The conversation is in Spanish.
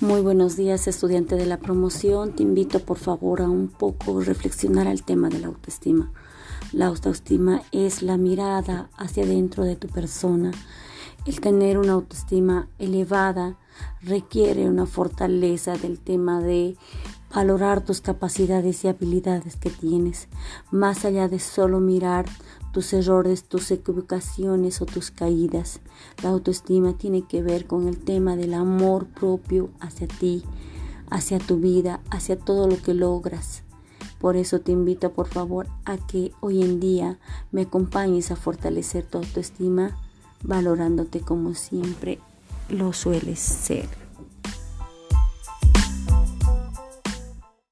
Muy buenos días, estudiante de la promoción. Te invito por favor a un poco reflexionar al tema de la autoestima. La autoestima es la mirada hacia dentro de tu persona. El tener una autoestima elevada requiere una fortaleza del tema de valorar tus capacidades y habilidades que tienes, más allá de solo mirar tus errores, tus equivocaciones o tus caídas. La autoestima tiene que ver con el tema del amor propio hacia ti, hacia tu vida, hacia todo lo que logras. Por eso te invito por favor a que hoy en día me acompañes a fortalecer tu autoestima valorándote como siempre lo sueles ser.